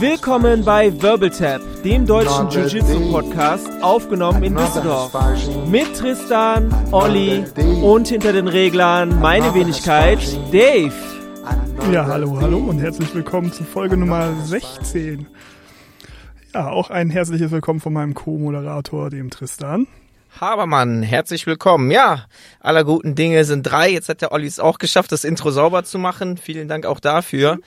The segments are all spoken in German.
Willkommen bei Wirbeltap, dem deutschen Jiu-Jitsu-Podcast, aufgenommen in Düsseldorf. Mit Tristan, Olli und hinter den Reglern meine Wenigkeit, Dave. Ja, hallo, hallo und herzlich willkommen zu Folge Nummer 16. Ja, auch ein herzliches Willkommen von meinem Co-Moderator, dem Tristan. Habermann, herzlich willkommen. Ja, aller guten Dinge sind drei. Jetzt hat der Olli es auch geschafft, das Intro sauber zu machen. Vielen Dank auch dafür.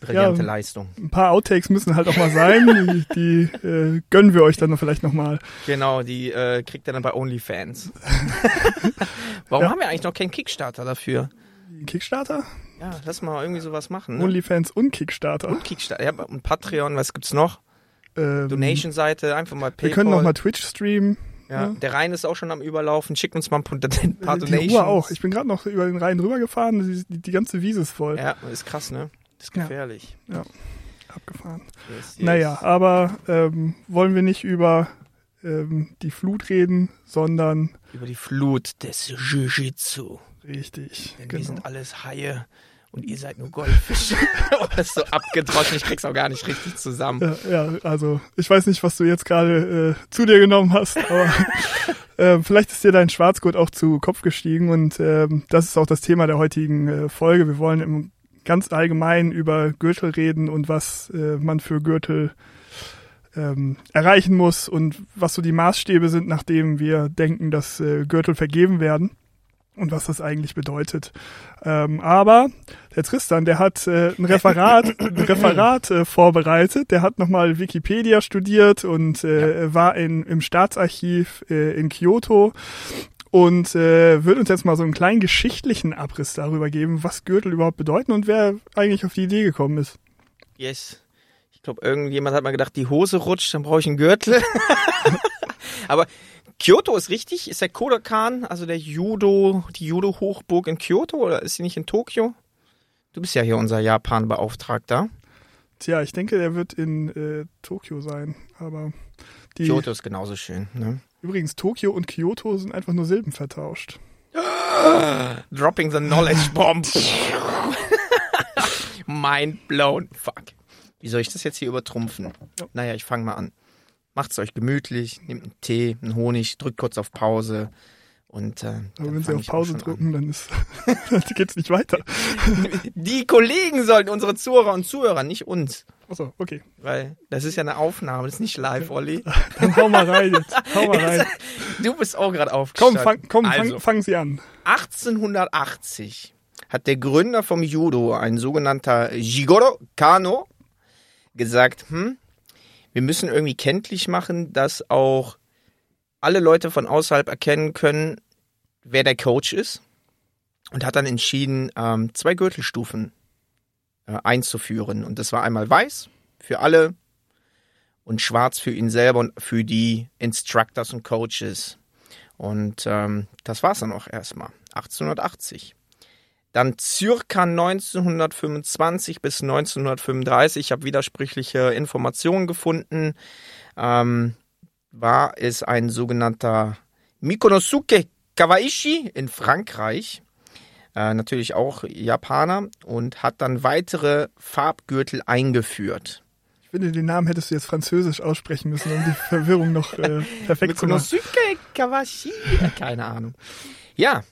Brillante Ja, Leistung. Ein paar Outtakes müssen halt auch mal sein. die die äh, gönnen wir euch dann vielleicht nochmal. Genau, die äh, kriegt er dann bei OnlyFans. Warum Ja. haben wir eigentlich noch keinen Kickstarter dafür? Kickstarter, Ja, lass mal irgendwie sowas machen. Ne? OnlyFans und Kickstarter. Und Kickstarter, ja, und Patreon, was gibt's noch? Ähm, Donation-Seite, einfach mal Wir Paypal. können noch mal Twitch streamen. Ja, ja. der Rhein ist auch schon am Überlaufen. Schickt uns mal ein paar Die Donations. Ruhr auch. Ich bin gerade noch über den Rhein rübergefahren. Die, die, die ganze Wiese ist voll. Ja, ist krass, ne? Das ist Ja. gefährlich. Abgefahren. Yes, yes. Naja, aber ähm, wollen wir nicht über ähm, die Flut reden, sondern Über die Flut des Jiu-Jitsu. richtig. Denn wir Genau. sind alles Haie und ihr seid nur Goldfische. das ist so abgedroschen, ich krieg's auch gar nicht richtig zusammen. Ja, ja, also ich weiß nicht, was du jetzt gerade äh, zu dir genommen hast, aber äh, vielleicht ist dir dein Schwarzgurt auch zu Kopf gestiegen und ähm, das ist auch das Thema der heutigen äh, Folge. Wir wollen im ganz allgemein über Gürtel reden und was äh, man für Gürtel ähm, erreichen muss und was so die Maßstäbe sind, nachdem wir denken, dass äh, Gürtel vergeben werden und was das eigentlich bedeutet. Ähm, aber der Tristan, der hat äh, ein Referat, ein Referat äh, vorbereitet. Der hat nochmal Wikipedia studiert und äh, war in, im Staatsarchiv äh, in Kyoto und äh, wird uns jetzt mal so einen kleinen geschichtlichen Abriss darüber geben, was Gürtel überhaupt bedeuten und wer eigentlich auf die Idee gekommen ist. Yes. Ich glaube, irgendjemand hat mal gedacht, die Hose rutscht, dann brauche ich einen Gürtel. Aber Kyoto ist richtig. Ist der Kodokan, also der Judo, die Judo-Hochburg in Kyoto oder ist sie nicht in Tokio? Du bist ja hier unser Japan-Beauftragter. Tja, ich denke, der wird in äh, Tokio sein, aber die Kyoto ist genauso schön. Ne? übrigens Tokio und Kyoto sind einfach nur Silben vertauscht. Dropping the knowledge bomb. Mind blown. Fuck. Wie soll ich das jetzt hier übertrumpfen? Ja. Naja, ich fange mal an. Macht's euch gemütlich, nehmt einen Tee, einen Honig, drückt kurz auf Pause und äh, Aber wenn sie auf Pause drücken, dann ist dann geht's nicht weiter. an. Die Kollegen sollten unsere Zuhörer und Zuhörer, nicht uns. Achso, okay. Weil das ist ja eine Aufnahme, das ist nicht live, Olli. Dann hau mal rein jetzt. Hau mal rein. Du bist auch gerade Komm, aufgestanden. fang, komm, also, fang, fangen Sie an. 1880 hat der Gründer vom Judo, ein sogenannter Jigoro Kano, gesagt, hm, wir müssen irgendwie kenntlich machen, dass auch alle Leute von außerhalb erkennen können, wer der Coach ist. Und hat dann entschieden, ähm, zwei Gürtelstufen äh, einzuführen. Und das war einmal weiß für alle und schwarz für ihn selber und für die Instructors und Coaches. Und ähm, das war's dann auch erstmal. 1880. Dann circa 1925 bis 1935, ich habe widersprüchliche Informationen gefunden, ähm, war es ein sogenannter Mikonosuke Kawaishi in Frankreich, äh, natürlich auch Japaner, und hat dann weitere Farbgürtel eingeführt. Ich finde, den Namen hättest du jetzt französisch aussprechen müssen, um die Verwirrung noch äh, perfekt zu machen. Mikonosuke Kawashi, keine Ahnung. Ja,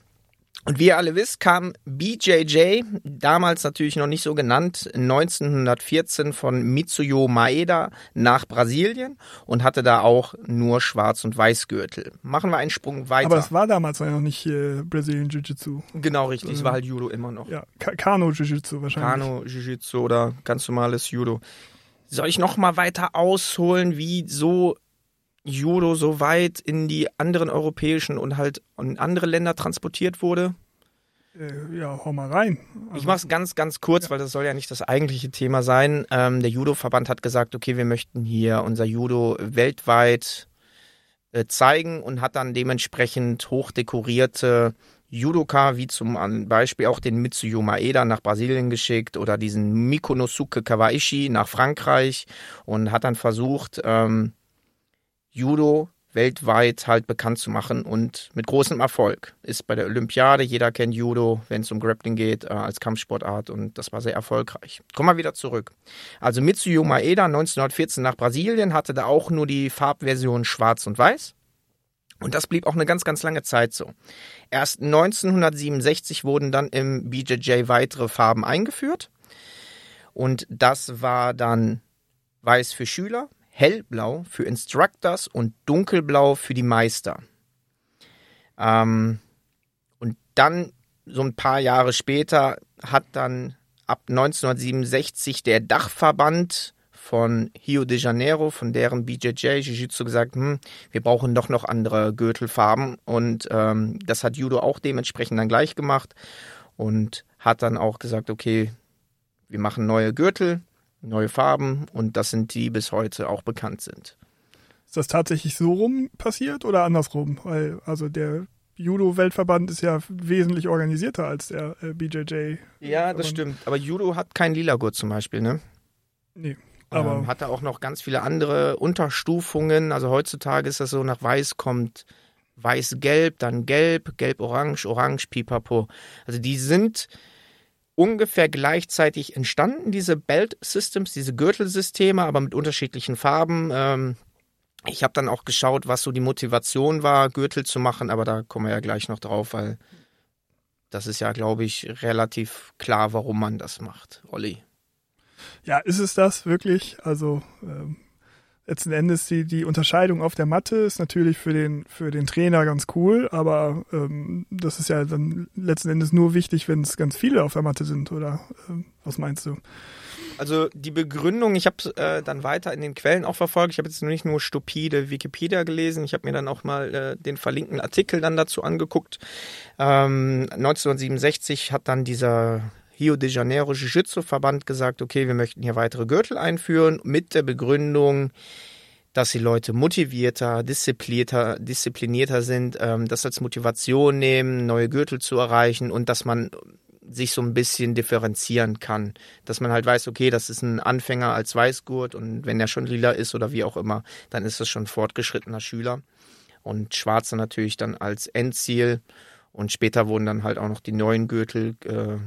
und wie ihr alle wisst, kam BJJ, damals natürlich noch nicht so genannt, 1914 von Mitsuyo Maeda nach Brasilien und hatte da auch nur Schwarz- und Weißgürtel. Machen wir einen Sprung weiter. Aber es war damals noch nicht äh, Brazilian Jiu-Jitsu. genau richtig, es war halt Judo immer noch. Ja, Ka Kano Jiu-Jitsu wahrscheinlich. Kano, Jiu-Jitsu oder ganz normales Judo. Soll ich noch mal weiter ausholen, wie so Judo so weit in die anderen europäischen und halt in andere Länder transportiert wurde? Äh, ja, hau mal rein. Ich Also, mache es ganz, ganz kurz, weil das soll ja nicht das eigentliche Thema sein. Ähm, der Judo-Verband hat gesagt, okay, wir möchten hier unser Judo weltweit äh, zeigen und hat dann dementsprechend hochdekorierte Judoka, wie zum Beispiel auch den Mitsuyo Maeda nach Brasilien geschickt oder diesen Mikonosuke Kawaishi nach Frankreich und hat dann versucht, ähm, Judo weltweit halt bekannt zu machen und mit großem Erfolg. Ist bei der Olympiade, jeder kennt Judo, wenn es um Grappling geht, äh, als Kampfsportart und das war sehr erfolgreich. Kommen wir wieder zurück. Also Mitsuyo Maeda 1914 nach Brasilien hatte da auch nur die Farbversion schwarz und weiß. Und das blieb auch eine ganz, ganz lange Zeit so. Erst 1967 wurden dann im BJJ weitere Farben eingeführt. Und das war dann weiß für Schüler, hellblau für Instructors und dunkelblau für die Meister. Ähm, und dann, so ein paar Jahre später, hat dann ab 1967 der Dachverband von Rio de Janeiro, von deren BJJ Jiu-Jitsu gesagt, hm, wir brauchen doch noch andere Gürtelfarben. Und ähm, das hat Judo auch dementsprechend dann gleich gemacht und hat dann auch gesagt, okay, wir machen neue Gürtel neue Farben und das sind die bis heute auch bekannt sind. Ist das tatsächlich so rum passiert oder andersrum? Weil also der Judo-Weltverband ist ja wesentlich organisierter als der äh, BJJ. Ja, das stimmt. Aber Judo hat keinen lila Gurt zum Beispiel, ne? Nee. Aber ähm, hat da auch noch ganz viele andere Unterstufungen. Also heutzutage ist das so, nach Weiß kommt Weiß-Gelb, dann Gelb, Gelb-Orange, Orange, Pipapo. Also die sind ungefähr gleichzeitig entstanden, diese Belt Systems, diese Gürtelsysteme, aber mit unterschiedlichen Farben. Ähm, ich habe dann auch geschaut, was so die Motivation war, Gürtel zu machen, aber da kommen wir ja gleich noch drauf, weil das ist ja, glaube ich, relativ klar, warum man das macht, Olli. Ja, ist es das wirklich? Also ähm, letzten Endes die, die Unterscheidung auf der Matte ist natürlich für den, für den Trainer ganz cool, aber ähm, das ist ja dann letzten Endes nur wichtig, wenn es ganz viele auf der Matte sind, oder ähm, was meinst du? Also die Begründung, ich habe äh, dann weiter in den Quellen auch verfolgt. Ich habe jetzt nicht nur stupide Wikipedia gelesen, ich habe mir dann auch mal äh, den verlinkten Artikel dann dazu angeguckt. Ähm, 1967 hat dann dieser Rio de Janeiro Jiu-Jitsu-Verband gesagt, okay, wir möchten hier weitere Gürtel einführen mit der Begründung, dass die Leute motivierter, disziplinierter, disziplinierter sind, ähm, das als Motivation nehmen, neue Gürtel zu erreichen und dass man sich so ein bisschen differenzieren kann. Dass man halt weiß, okay, das ist ein Anfänger als Weißgurt und wenn der schon lila ist oder wie auch immer, dann ist das schon fortgeschrittener Schüler. Und Schwarze natürlich dann als Endziel. Und später wurden dann halt auch noch die neuen Gürtel äh,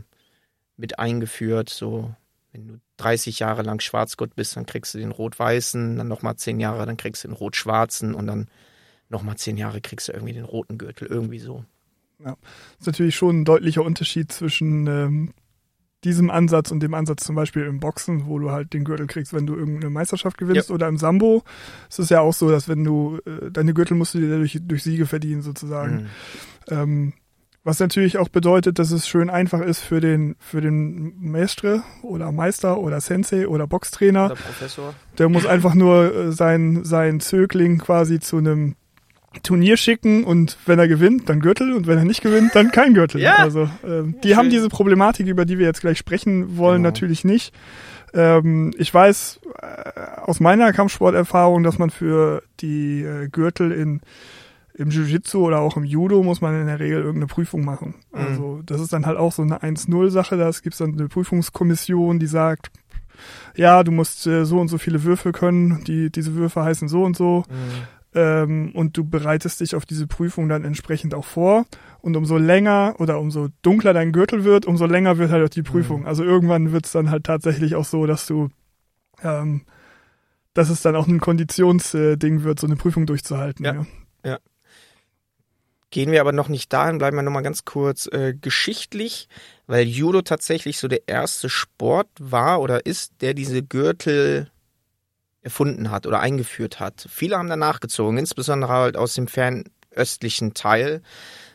mit eingeführt. So, wenn du 30 Jahre lang Schwarzgurt bist, dann kriegst du den Rot-Weißen, dann nochmal 10 Jahre, dann kriegst du den Rot-Schwarzen und dann nochmal 10 Jahre kriegst du irgendwie den roten Gürtel, irgendwie so. Ja, das ist natürlich schon ein deutlicher Unterschied zwischen ähm, diesem Ansatz und dem Ansatz zum Beispiel im Boxen, wo du halt den Gürtel kriegst, wenn du irgendeine Meisterschaft gewinnst ja. oder im Sambo. Es ist ja auch so, dass wenn du, äh, deine Gürtel musst du dir durch, durch Siege verdienen sozusagen. Mhm. Ähm, was natürlich auch bedeutet, dass es schön einfach ist für den, für den Mestre oder Meister oder Sensei oder Boxtrainer. Oder Professor. Der muss einfach nur äh, sein, sein Zögling quasi zu einem Turnier schicken und wenn er gewinnt, dann Gürtel und wenn er nicht gewinnt, dann kein Gürtel. ja. Also ähm, die ja, haben diese Problematik, über die wir jetzt gleich sprechen wollen, genau. natürlich nicht. Ähm, ich weiß äh, aus meiner Kampfsporterfahrung, dass man für die äh, Gürtel in im Jiu-Jitsu oder auch im Judo muss man in der Regel irgendeine Prüfung machen. Mhm. Also das ist dann halt auch so eine 1-0-Sache. Da gibt es dann eine Prüfungskommission, die sagt, ja, du musst äh, so und so viele Würfe können, die, diese Würfe heißen so und so. Mhm. Ähm, und du bereitest dich auf diese Prüfung dann entsprechend auch vor. Und umso länger oder umso dunkler dein Gürtel wird, umso länger wird halt auch die Prüfung. Mhm. Also irgendwann wird es dann halt tatsächlich auch so, dass du ähm, dass es dann auch ein Konditionsding wird, so eine Prüfung durchzuhalten. Ja. ja. ja. Gehen wir aber noch nicht dahin, bleiben wir nochmal ganz kurz äh, geschichtlich, weil Judo tatsächlich so der erste Sport war oder ist, der diese Gürtel erfunden hat oder eingeführt hat. Viele haben danach gezogen, insbesondere halt aus dem fernöstlichen Teil.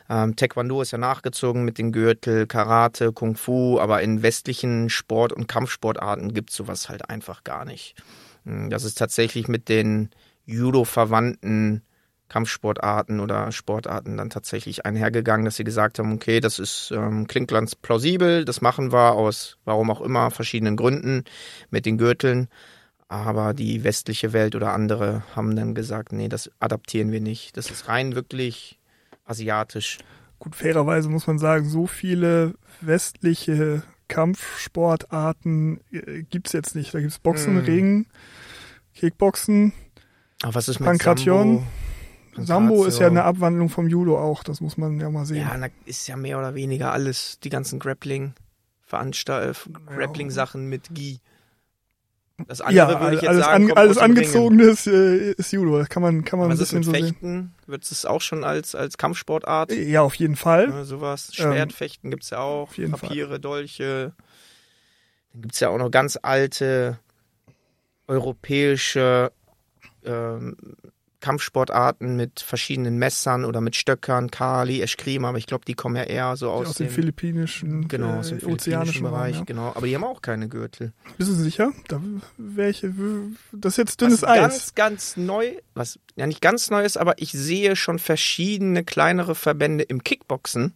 Ähm, Taekwondo ist ja nachgezogen mit dem Gürtel, Karate, Kung Fu, aber in westlichen Sport- und Kampfsportarten gibt's sowas halt einfach gar nicht. Hm, das ist tatsächlich mit den Judo-verwandten Kampfsportarten oder Sportarten dann tatsächlich einhergegangen, dass sie gesagt haben, okay, das ist ähm, klingt ganz plausibel, das machen wir aus warum auch immer verschiedenen Gründen mit den Gürteln, aber die westliche Welt oder andere haben dann gesagt, nee, das adaptieren wir nicht, das ist rein wirklich asiatisch. Gut, fairerweise muss man sagen, so viele westliche Kampfsportarten äh, gibt's jetzt nicht. Da gibt's Boxen, hm. Ringen, Kickboxen, aber was ist mit Pankration. Sambo? Sambo ist ja eine Abwandlung vom Judo auch, das muss man ja mal sehen. Ja, ist ja mehr oder weniger alles, die ganzen Grappling, Veranstalt Grappling-Sachen mit Gi. Das andere ja, würde ich jetzt alles, sagen, an, alles angezogene ist, äh, ist Judo. Das kann man, kann man ein bisschen so Fechten? Sehen. Wird es auch schon als, als Kampfsportart? Ja, auf jeden Fall. Ja, sowas. Schwertfechten ähm, gibt's ja auch. Papiere, Fall. Dolche. Dann gibt's ja auch noch ganz alte europäische ähm, Kampfsportarten mit verschiedenen Messern oder mit Stöckern, Kali, Eskrima, aber ich glaube, die kommen ja eher so aus, aus dem, dem philippinischen, genau, aus dem äh, ozeanischen Bereich, Raum, ja. genau. Aber die haben auch keine Gürtel. Bist du sicher? Da welche, das ist jetzt dünnes was Eis. Ganz, ganz neu, was ja nicht ganz neu ist, aber ich sehe schon verschiedene kleinere Verbände im Kickboxen,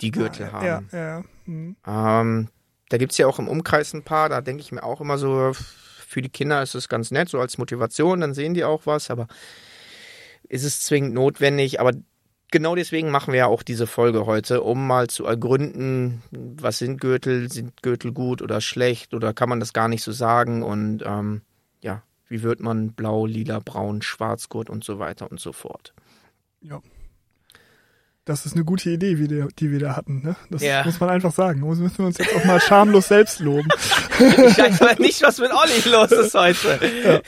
die Gürtel ah, haben. Ja, ja. ja. Hm. Ähm, da gibt's ja auch im Umkreis ein paar, da denke ich mir auch immer so, für die Kinder ist es ganz nett, so als Motivation, dann sehen die auch was, aber ist es zwingend notwendig, aber genau deswegen machen wir ja auch diese Folge heute, um mal zu ergründen, was sind Gürtel, sind Gürtel gut oder schlecht oder kann man das gar nicht so sagen und ähm, ja, wie wird man blau, lila, braun, Schwarzgurt und so weiter und so fort. Ja. Das ist eine gute Idee, die, die wir da hatten. Ne? Das ja. muss man einfach sagen. Da müssen wir uns jetzt auch mal schamlos selbst loben. ich weiß mal nicht, was mit Olli los ist heute. Ja.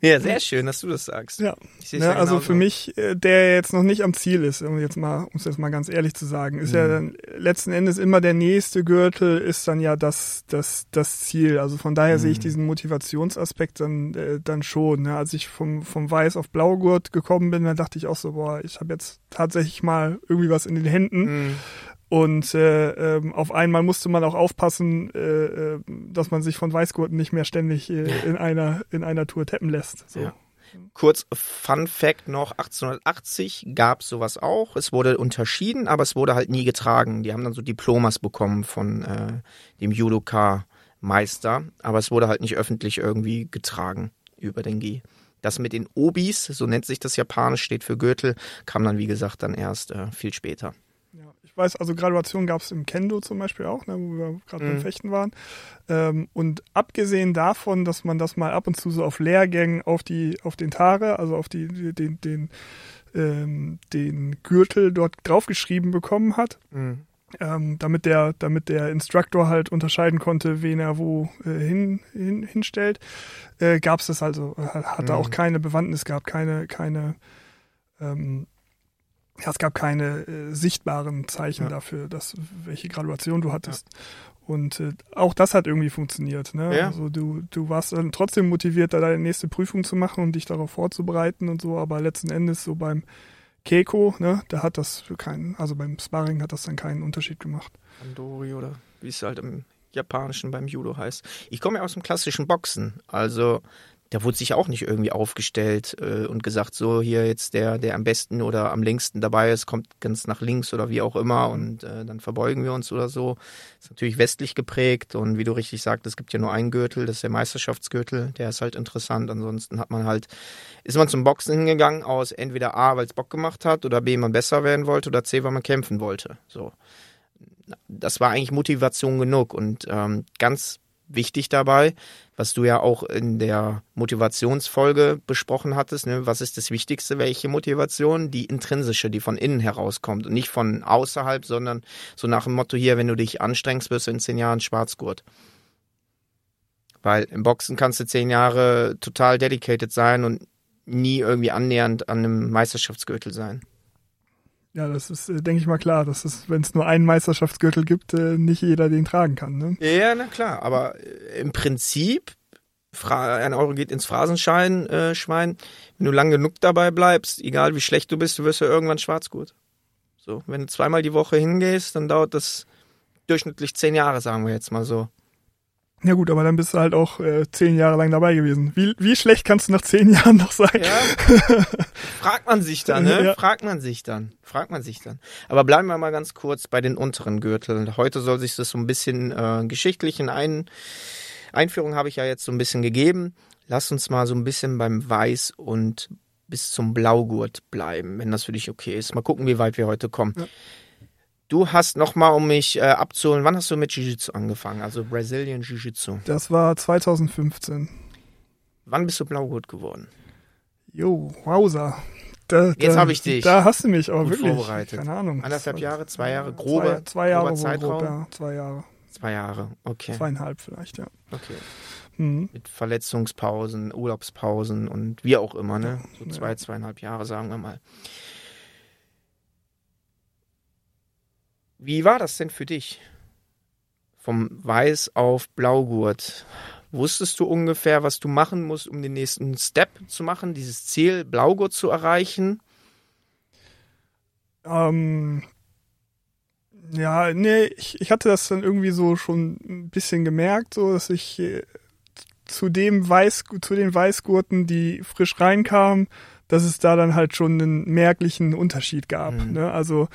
ja, sehr schön, dass du das sagst. Ja, ja ne, also für mich, äh, der jetzt noch nicht am Ziel ist, um jetzt mal, um es jetzt mal ganz ehrlich zu sagen, ist mhm. ja dann letzten Endes immer der nächste Gürtel ist dann ja das, das, das Ziel. Also von daher mhm. sehe ich mhm. diesen Motivationsaspekt dann, äh, dann schon. Ne? Als ich vom, vom Weiß auf Blaugurt gekommen bin, dann dachte ich auch so, boah, ich habe jetzt tatsächlich ich mal irgendwie was in den Händen. Mhm. Und äh, äh, auf einmal musste man auch aufpassen, äh, äh, dass man sich von Weißgurten nicht mehr ständig äh, in einer in einer Tour tappen lässt. So. Ja. Kurz Fun Fact noch, 1880 gab es sowas auch. Es wurde unterschieden, aber es wurde halt nie getragen. Die haben dann so Diplomas bekommen von äh, dem Judoka-Meister, aber es wurde halt nicht öffentlich irgendwie getragen über den Gi. Das mit den Obis, so nennt sich das japanisch, steht für Gürtel, kam dann wie gesagt dann erst äh, viel später. Ja, ich weiß, also Graduation gab es im Kendo zum Beispiel auch, ne, wo wir gerade mhm. beim Fechten waren. Ähm, und abgesehen davon, dass man das mal ab und zu so auf Lehrgängen auf die, auf den Tare, also auf die, den, den, ähm, den Gürtel dort draufgeschrieben bekommen hat, mhm ähm, damit der, damit der Instructor halt unterscheiden konnte, wen er wo äh, hin, hin, hinstellt, äh, gab es das also, äh, hat da mhm. auch keine Bewandtnis gehabt, keine, keine, ähm, ja, es gab keine äh, sichtbaren Zeichen ja. dafür, dass welche Graduation du hattest. Ja. Und äh, auch das hat irgendwie funktioniert. Ne? Ja. Also du, du warst dann trotzdem motiviert, da deine nächste Prüfung zu machen und dich darauf vorzubereiten und so, aber letzten Endes so beim Keiko, ne, der hat das für keinen, also beim Sparring hat das dann keinen Unterschied gemacht. Andori oder wie es halt im Japanischen beim Judo heißt. Ich komme ja aus dem klassischen Boxen, also da wurde sich auch nicht irgendwie aufgestellt äh, und gesagt, so hier jetzt der, der am besten oder am längsten dabei ist, kommt ganz nach links oder wie auch immer und äh, dann verbeugen wir uns oder so. Ist natürlich westlich geprägt und wie du richtig sagst, es gibt ja nur einen Gürtel, das ist der Meisterschaftsgürtel, der ist halt interessant. Ansonsten hat man halt, ist man zum Boxen hingegangen aus entweder A, weil es Bock gemacht hat oder B, man besser werden wollte oder C, weil man kämpfen wollte. So. Das war eigentlich Motivation genug und ähm, ganz wichtig dabei, was du ja auch in der Motivationsfolge besprochen hattest. Ne? Was ist das Wichtigste? Welche Motivation? Die intrinsische, die von innen herauskommt und nicht von außerhalb, sondern so nach dem Motto hier, wenn du dich anstrengst, wirst du in zehn Jahren Schwarzgurt. Weil im Boxen kannst du zehn Jahre total dedicated sein und nie irgendwie annähernd an einem Meisterschaftsgürtel sein. Ja, das ist, äh, denke ich mal, klar, dass es, wenn es nur einen Meisterschaftsgürtel gibt, äh, nicht jeder den tragen kann. Ne? Ja, na klar, aber äh, im Prinzip, ein Euro geht ins Phrasenschein, äh, Schwein, wenn du lang genug dabei bleibst, egal wie schlecht du bist, du wirst ja irgendwann schwarzgut. So, wenn du zweimal die Woche hingehst, dann dauert das durchschnittlich zehn Jahre, sagen wir jetzt mal so. Ja gut, aber dann bist du halt auch äh, zehn Jahre lang dabei gewesen. Wie, wie schlecht kannst du nach zehn Jahren noch sein? Ja. Fragt man sich dann, ne? Ja. Fragt man sich dann. Fragt man sich dann. Aber bleiben wir mal ganz kurz bei den unteren Gürteln. Heute soll sich das so ein bisschen äh, geschichtlichen Ein Einführung habe ich ja jetzt so ein bisschen gegeben. Lass uns mal so ein bisschen beim Weiß und bis zum Blaugurt bleiben, wenn das für dich okay ist. Mal gucken, wie weit wir heute kommen. Ja. Du hast nochmal, um mich äh, abzuholen, wann hast du mit Jiu-Jitsu angefangen? Also Brazilian Jiu-Jitsu. Das war 2015. Wann bist du Blaugurt geworden? Jo, wowser. da, Jetzt habe ich dich. Da hast du mich auch Gut wirklich. vorbereitet. Keine Ahnung. Anderthalb Jahre, zwei Jahre, grober, zwei, zwei Jahre Zeitraum? Grob, ja, zwei Jahre. Zwei Jahre, okay. Zweieinhalb vielleicht, ja. okay. Mhm. Mit Verletzungspausen, Urlaubspausen und wie auch immer, ne? So zwei, zweieinhalb Jahre, sagen wir mal. Wie war das denn für dich? Vom Weiß auf Blaugurt. Wusstest du ungefähr, was du machen musst, um den nächsten Step zu machen, dieses Ziel Blaugurt zu erreichen? Ähm, ja, nee, ich, ich hatte das dann irgendwie so schon ein bisschen gemerkt, so dass ich äh, zu dem Weiß, zu den Weißgurten, die frisch reinkamen, dass es da dann halt schon einen merklichen Unterschied gab. Mhm. Ne? Also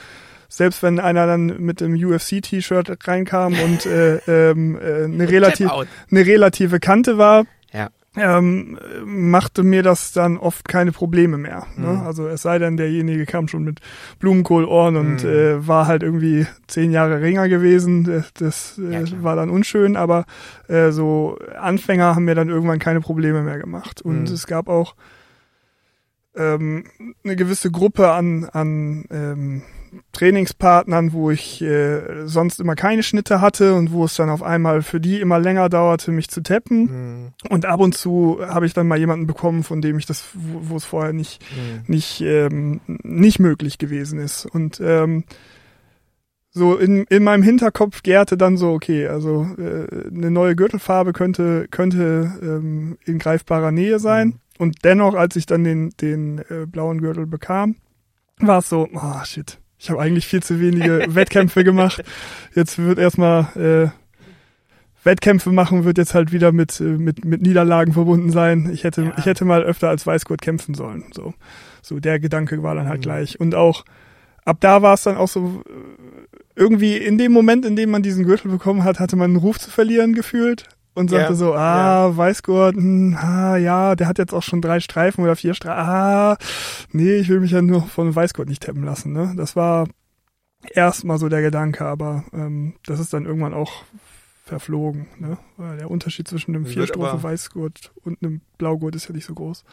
selbst wenn einer dann mit dem UFC-T-Shirt reinkam und äh, ähm, äh, eine, relativ, eine relative Kante war, Ja. ähm, machte mir das dann oft keine Probleme mehr. Ne? Mhm. Also es sei denn, derjenige kam schon mit Blumenkohlohren und Mhm. äh, war halt irgendwie zehn Jahre Ringer gewesen. Das, Ja, äh, klar. war dann unschön, aber äh, so Anfänger haben mir dann irgendwann keine Probleme mehr gemacht. Und Mhm. es gab auch ähm, eine gewisse Gruppe an, an ähm, Trainingspartnern, wo ich äh, sonst immer keine Schnitte hatte und wo es dann auf einmal für die immer länger dauerte, mich zu tappen. Mhm. Und ab und zu habe ich dann mal jemanden bekommen, von dem ich das, wo, wo es vorher nicht, Mhm. nicht, ähm, nicht möglich gewesen ist. Und ähm, so in, in meinem Hinterkopf gärte dann so, okay, also äh, eine neue Gürtelfarbe könnte, könnte ähm, in greifbarer Nähe sein. Mhm. Und dennoch, als ich dann den, den äh, blauen Gürtel bekam, war es so, ah shit, ich habe eigentlich viel zu wenige Wettkämpfe gemacht. Jetzt wird erstmal äh, Wettkämpfe machen, wird jetzt halt wieder mit, äh, mit, mit Niederlagen verbunden sein. Ich hätte, Ja. ich hätte mal öfter als Weißgurt kämpfen sollen. So, so der Gedanke war dann halt Mhm. gleich. Und auch ab da war es dann auch so äh, irgendwie in dem Moment, in dem man diesen Gürtel bekommen hat, hatte man einen Ruf zu verlieren gefühlt und sagte Ja, so, ah, Weißgurt, hm, ah, ja, der hat jetzt auch schon drei Streifen oder vier Streifen. Ah, nee, ich will mich ja nur von Weißgurt nicht tappen lassen. Ne? Das war erstmal so der Gedanke, aber ähm, das ist dann irgendwann auch verflogen. Ne? Weil der Unterschied zwischen einem Vierstrophe Weißgurt und einem Blaugurt ist ja nicht so groß.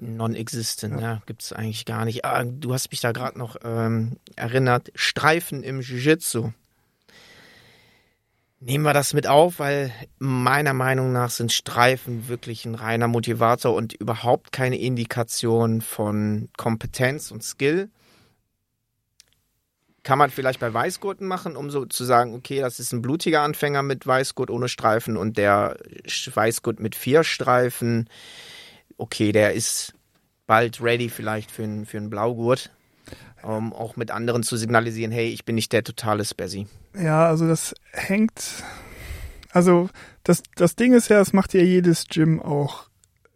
Non-existent, Ja. ja, gibt's eigentlich gar nicht. Ah, du hast mich da gerade noch ähm, erinnert, Streifen im Jiu-Jitsu. Nehmen wir das mit auf, weil meiner Meinung nach sind Streifen wirklich ein reiner Motivator und überhaupt keine Indikation von Kompetenz und Skill. Kann man vielleicht bei Weißgurten machen, um so zu sagen, okay, das ist ein blutiger Anfänger mit Weißgurt ohne Streifen und der Weißgurt mit vier Streifen okay, der ist bald ready vielleicht für einen für Blaugurt, um auch mit anderen zu signalisieren, hey, ich bin nicht der totale Spazzy. Ja, also das hängt. Also das, das Ding ist ja, das macht ja jedes Gym auch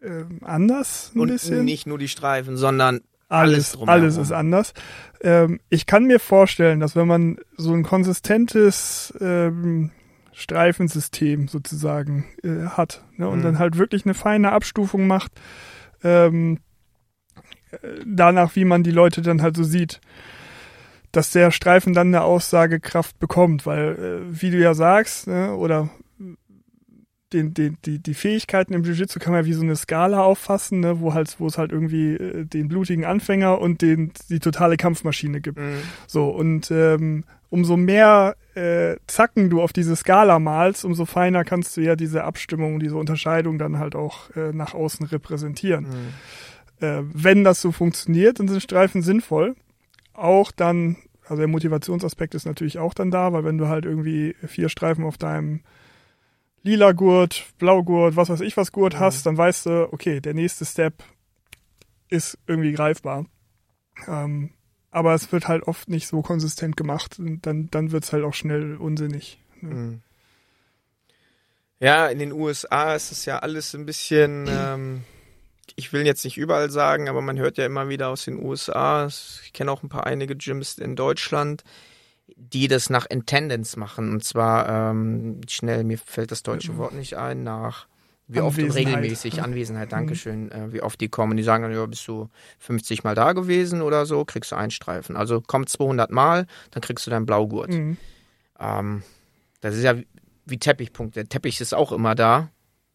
ähm, anders ein Und bisschen. nicht nur die Streifen, sondern alles alles, alles ist anders. Ähm, ich kann mir vorstellen, dass wenn man so ein konsistentes ähm, Streifensystem sozusagen äh, hat ne, und Mhm. dann halt wirklich eine feine Abstufung macht, ähm, äh, danach, wie man die Leute dann halt so sieht, dass der Streifen dann eine Aussagekraft bekommt, weil, äh, wie du ja sagst, ne, oder den, den, die, die Fähigkeiten im Jiu-Jitsu kann man wie so eine Skala auffassen, ne, wo halt, wo es halt irgendwie äh, den blutigen Anfänger und den, die totale Kampfmaschine gibt. Mhm. So, und ähm, umso mehr äh, Zacken du auf diese Skala malst, umso feiner kannst du ja diese Abstimmung, diese Unterscheidung dann halt auch äh, nach außen repräsentieren. Mhm. Äh, wenn das so funktioniert, dann sind Streifen sinnvoll. Auch dann, also der Motivationsaspekt ist natürlich auch dann da, weil wenn du halt irgendwie vier Streifen auf deinem lila Gurt, Blaugurt, was weiß ich was Gurt Mhm. hast, dann weißt du, okay, der nächste Step ist irgendwie greifbar. Ähm, aber es wird halt oft nicht so konsistent gemacht und dann, dann wird es halt auch schnell unsinnig. Ne? Mhm. Ja, in den USA ist es ja alles ein bisschen, ähm, ich will jetzt nicht überall sagen, aber man hört ja immer wieder aus den USA, ich kenne auch ein paar einige Gyms in Deutschland, die das nach Attendance machen. Und zwar ähm, schnell, mir fällt das deutsche Wort nicht ein, nach wie oft und regelmäßig, Anwesenheit, Dankeschön, äh, wie oft die kommen. Die sagen dann, ja, bist du 50 Mal da gewesen oder so, kriegst du einen Streifen. Also kommt 200 Mal, dann kriegst du deinen Blaugurt. Mhm. Ähm, das ist ja wie- wie Teppichpunkt. Der Teppich ist auch immer da.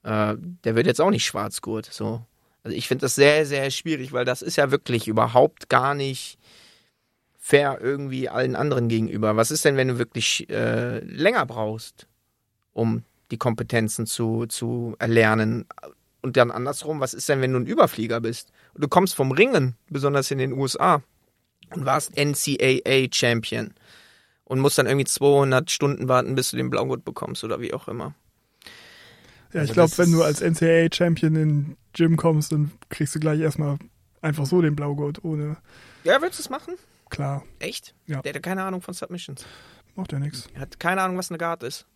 Äh, der wird jetzt auch nicht Schwarzgurt. So. Also ich finde das sehr, sehr schwierig, weil das ist ja wirklich überhaupt gar nicht fair irgendwie allen anderen gegenüber. Was ist denn, wenn du wirklich äh, länger brauchst, um die Kompetenzen zu, zu erlernen? Und dann andersrum, was ist denn, wenn du ein Überflieger bist? Du kommst vom Ringen, besonders in den USA, und warst NCAA-Champion und musst dann irgendwie 200 Stunden warten, bis du den Blaugurt bekommst oder wie auch immer. Ja, ich also glaube, wenn du als NCAA-Champion in den Gym kommst, dann kriegst du gleich erstmal einfach so den Blaugurt ohne. Ja, willst du es machen? Klar. Echt? Ja. Der hat keine Ahnung von Submissions. Macht ja nichts. Er hat keine Ahnung, was eine Guard ist.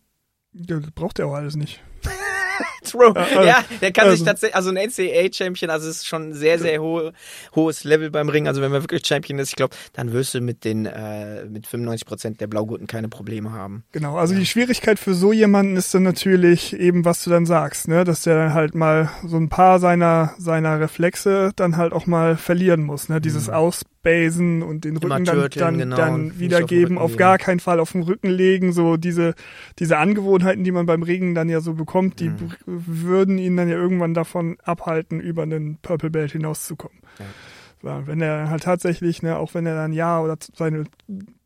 Ja, braucht er auch alles nicht. Äh, ja, der kann also, sich tatsächlich, also ein NCAA-Champion, also es ist schon ein sehr, sehr hohe, hohes Level beim Ring. Also wenn man wirklich Champion ist, ich glaube, dann wirst du mit den äh, mit 95 Prozent der Blaugurten keine Probleme haben. Genau, also ja. die Schwierigkeit für so jemanden ist dann natürlich eben, was du dann sagst, ne, dass der dann halt mal so ein paar seiner seiner Reflexe dann halt auch mal verlieren muss, ne, dieses mhm. Aus basen und den Rücken dann, dann, genau, dann wiedergeben, auf, auf gar keinen Fall auf den Rücken legen. So diese, diese Angewohnheiten, die man beim Regen dann ja so bekommt, die mhm. Würden ihn dann ja irgendwann davon abhalten, über einen Purple Belt hinauszukommen. Ja. Wenn er halt tatsächlich, ne, auch wenn er dann ja oder seine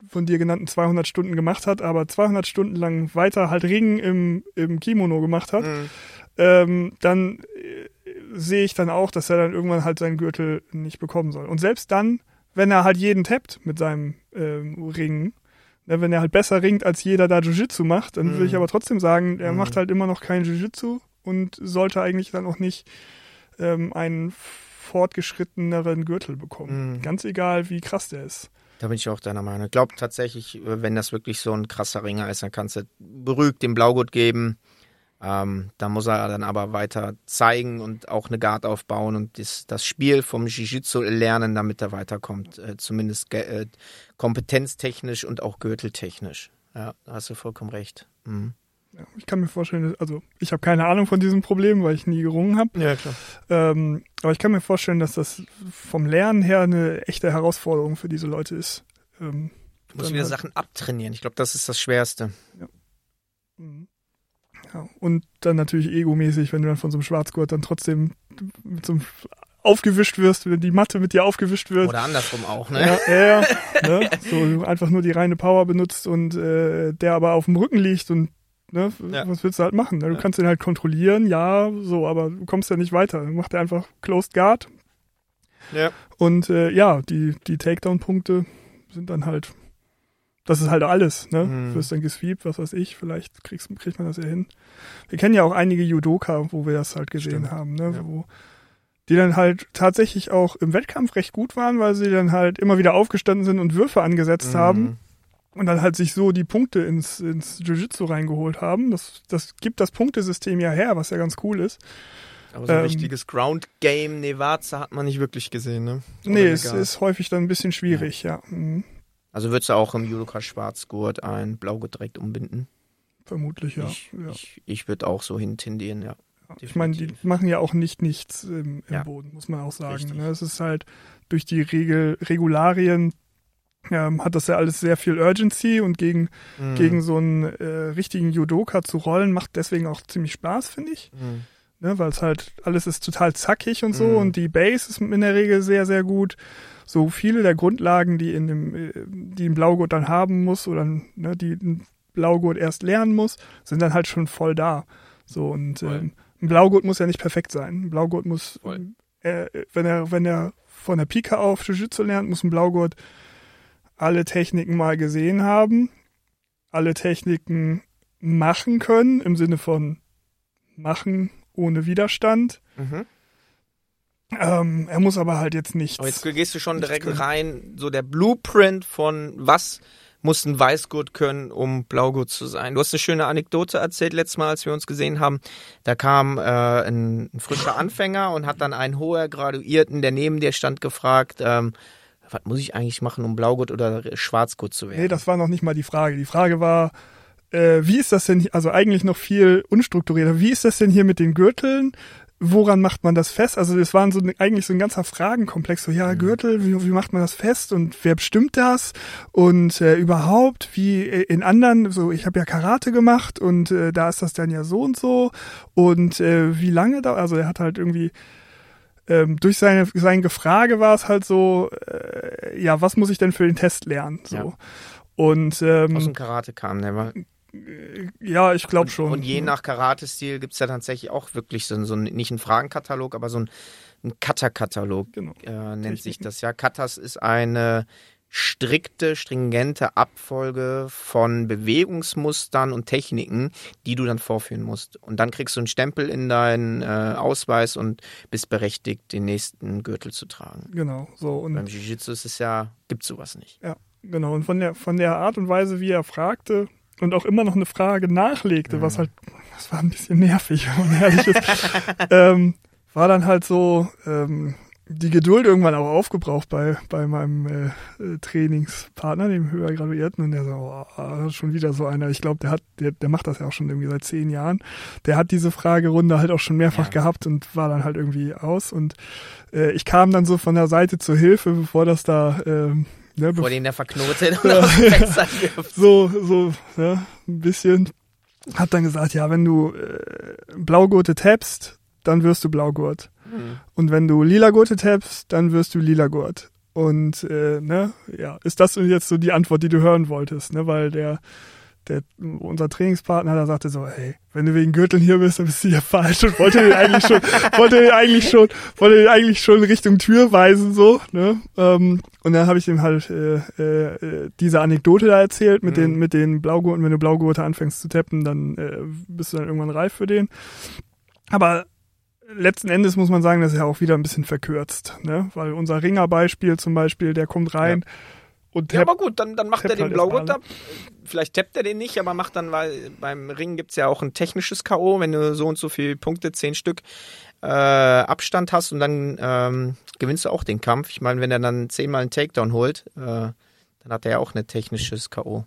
von dir genannten 200 Stunden gemacht hat, aber 200 Stunden lang weiter halt Ringen im, im Kimono gemacht hat, mhm. ähm, dann äh, sehe ich dann auch, dass er dann irgendwann halt seinen Gürtel nicht bekommen soll. Und selbst dann wenn er halt jeden tappt mit seinem ähm, Ringen, ne, wenn er halt besser ringt, als jeder da Jiu-Jitsu macht, dann mhm. würde ich aber trotzdem sagen, er mhm. macht halt immer noch kein Jiu-Jitsu und sollte eigentlich dann auch nicht ähm, einen fortgeschritteneren Gürtel bekommen. Mhm. Ganz egal, wie krass der ist. Da bin ich auch deiner Meinung. Ich glaube tatsächlich, wenn das wirklich so ein krasser Ringer ist, dann kannst du beruhigt den Blaugurt geben ähm, da muss er dann aber weiter zeigen und auch eine Guard aufbauen und das, das Spiel vom Jiu-Jitsu lernen, damit er weiterkommt. Äh, zumindest äh, kompetenztechnisch und auch gürteltechnisch. Ja, da hast du vollkommen recht. Mhm. Ja, ich kann mir vorstellen, also ich habe keine Ahnung von diesem Problem, weil ich nie gerungen habe. Ja, klar. Ähm, aber ich kann mir vorstellen, dass das vom Lernen her eine echte Herausforderung für diese Leute ist. Ähm, du musst wieder halt Sachen abtrainieren. Ich glaube, das ist das Schwerste. Ja. Mhm. Ja, und dann natürlich egomäßig, wenn du dann von so einem Schwarzgurt dann trotzdem mit so einem aufgewischt wirst, wenn die Matte mit dir aufgewischt wird. Oder andersrum auch, ne? Ja, ja, ne? So einfach nur die reine Power benutzt und äh, der aber auf dem Rücken liegt und ne, ja. was willst du halt machen? Ne? Du ja. kannst den halt kontrollieren, ja, so, aber du kommst ja nicht weiter. Dann macht er einfach Closed Guard. Ja. Und äh, ja, die, die Takedown-Punkte sind dann halt das ist halt alles, ne? Mhm. Wirst dann gesweept, was weiß ich, vielleicht kriegst, kriegt man das ja hin. Wir kennen ja auch einige Judoka, wo wir das halt gesehen Stimmt. haben, ne? Ja. Wo die dann halt tatsächlich auch im Wettkampf recht gut waren, weil sie dann halt immer wieder aufgestanden sind und Würfe angesetzt mhm. haben und dann halt sich so die Punkte ins, ins Jiu-Jitsu reingeholt haben. Das, das gibt das Punktesystem ja her, was ja ganz cool ist. Aber so ein ähm, richtiges Ground-Game Nevada hat man nicht wirklich gesehen, ne? Oder nee, es ist häufig dann ein bisschen schwierig, ja. ja. Mhm. Also würdest du auch im Judoka Schwarzgurt ein Blaugurt direkt umbinden? Vermutlich, ja. Ich, ja. ich, ich würde auch so hintendieren, ja. Ich meine, die machen ja auch nicht nichts im, im ja. Boden, muss man auch sagen. Ne? Es ist halt durch die Regel, Regularien ähm, hat das ja alles sehr viel Urgency und gegen, mhm. gegen so einen äh, richtigen Judoka zu rollen macht deswegen auch ziemlich Spaß, finde ich. Mhm. Ne, Weil es halt alles ist total zackig und so mhm. und die Base ist in der Regel sehr, sehr gut so viele der Grundlagen, die in dem, äh, die ein Blaugurt dann haben muss oder ne, die ein Blaugurt erst lernen muss, sind dann halt schon voll da. So und ähm, ein Blaugurt muss ja nicht perfekt sein. Ein Blaugurt muss, äh, wenn er wenn er von der Pika auf Jiu-Jitsu lernt, muss ein Blaugurt alle Techniken mal gesehen haben, alle Techniken machen können im Sinne von machen ohne Widerstand. Mhm ähm, er muss aber halt jetzt nicht. Aber jetzt gehst du schon direkt können. rein, so der Blueprint von was muss ein Weißgurt können, um Blaugurt zu sein. Du hast eine schöne Anekdote erzählt letztes Mal, als wir uns gesehen haben. Da kam äh, ein, ein, frischer Anfänger und hat dann einen hoher Graduierten, der neben dir stand, gefragt, ähm, was muss ich eigentlich machen, um Blaugurt oder Schwarzgurt zu werden? Nee, das war noch nicht mal die Frage. Die Frage war, äh, wie ist das denn, also eigentlich noch viel unstrukturierter, wie ist das denn hier mit den Gürteln? woran macht man das fest? Also es waren so eigentlich so ein ganzer Fragenkomplex, so ja, mhm. Gürtel, wie, wie macht man das fest und wer bestimmt das? Und äh, überhaupt, wie äh, in anderen, so ich habe ja Karate gemacht und äh, da ist das dann ja so und so. Und äh, wie lange da, also er hat halt irgendwie ähm, durch seine, sein Gefrage war es halt so, äh, ja, was muss ich denn für den Test lernen? So. Ja. Und ähm, Aus dem Karate kam der war. ja, ich glaube schon. Und je nach Karate-Stil gibt es ja tatsächlich auch wirklich so, so ein, nicht einen Fragenkatalog, aber so ein, ein Kata-Katalog Genau. äh, nennt sich Techniken. das ja. Katas ist eine strikte, stringente Abfolge von Bewegungsmustern und Techniken, die du dann vorführen musst. Und dann kriegst du einen Stempel in deinen äh, Ausweis und bist berechtigt, den nächsten Gürtel zu tragen. Genau, so und Beim Jiu-Jitsu ist es ja, gibt sowas nicht. Ja, genau. Und von der, von der Art und Weise, wie er fragte und auch immer noch eine Frage nachlegte, was halt, das war ein bisschen nervig, wenn man ehrlich ist, ähm, war dann halt so, ähm, die Geduld irgendwann auch aufgebraucht bei, bei meinem äh, äh, Trainingspartner, dem höher Graduierten, und der so, oh, schon wieder so einer. Ich glaube, der hat, der, der macht das ja auch schon irgendwie seit zehn Jahren. Der hat diese Fragerunde halt auch schon mehrfach Ja. gehabt und war dann halt irgendwie aus. Und äh, ich kam dann so von der Seite zur Hilfe, bevor das da ähm, ne, Vor denen der verknotet und Fenster wirft. so, so, ja, ein bisschen. Hat dann gesagt, ja, wenn du äh, Blaugurte tappst, dann wirst du Blaugurt. Und wenn du Lila-Gurte tappst, dann wirst du Lila-Gurt. Und äh, ne, ja, ist das jetzt so die Antwort, die du hören wolltest, ne? Weil der, der unser Trainingspartner, der sagte so, hey, wenn du wegen Gürteln hier bist, dann bist du hier falsch und wollte den eigentlich schon, wollte den eigentlich schon, wollte den eigentlich schon Richtung Tür weisen, so, ne? Ähm, und dann habe ich ihm halt äh, äh, diese Anekdote da erzählt mit Mhm. den, mit den Blaugurten, wenn du Blaugurte anfängst zu tappen, dann äh, bist du dann irgendwann reif für den. Aber letzten Endes muss man sagen, das ist ja auch wieder ein bisschen verkürzt, ne? Weil unser Ringer-Beispiel zum Beispiel, der kommt rein und Ja, tappt aber gut, dann, dann macht er den halt Blaugurt ab. Vielleicht tappt er den nicht, aber macht dann, weil beim Ringen gibt's ja auch ein technisches K.O., wenn du so und so viele Punkte, zehn Stück, äh, Abstand hast und dann ähm, gewinnst du auch den Kampf. Ich meine, wenn er dann zehnmal einen Takedown holt, äh, dann hat er ja auch ein technisches K.O.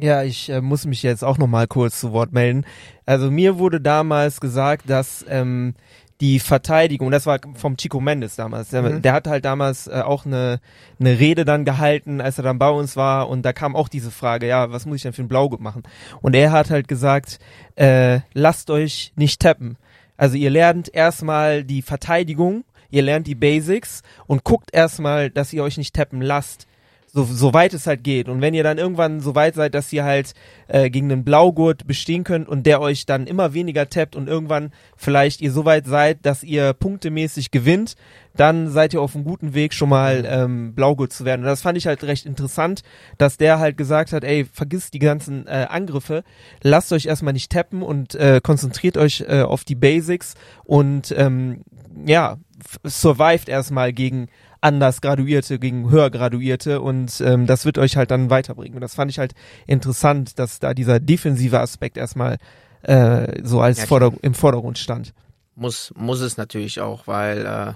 Ja, ich äh, muss mich jetzt auch noch mal kurz zu Wort melden. Also mir wurde damals gesagt, dass ähm, die Verteidigung, das war vom Chico Mendes damals, der, Mhm. der hat halt damals äh, auch eine, eine Rede dann gehalten, als er dann bei uns war und da kam auch diese Frage, ja, was muss ich denn für ein Blaugut machen? Und er hat halt gesagt, äh, lasst euch nicht tappen. Also ihr lernt erstmal die Verteidigung, ihr lernt die Basics und guckt erstmal, dass ihr euch nicht tappen lasst so, so weit es halt geht. Und wenn ihr dann irgendwann so weit seid, dass ihr halt äh, gegen einen Blaugurt bestehen könnt und der euch dann immer weniger tappt und irgendwann vielleicht ihr so weit seid, dass ihr punktemäßig gewinnt, dann seid ihr auf einem guten Weg, schon mal ähm, Blaugurt zu werden. Und das fand ich halt recht interessant, dass der halt gesagt hat, ey, vergisst die ganzen äh, Angriffe, lasst euch erstmal nicht tappen und äh, konzentriert euch äh, auf die Basics und ähm, ja, survived erstmal gegen anders Graduierte gegen höher Graduierte und ähm, das wird euch halt dann weiterbringen. Und das fand ich halt interessant, dass da dieser defensive Aspekt erstmal äh, so als Ja, Vorder im Vordergrund stand. Muss, muss es natürlich auch, weil äh,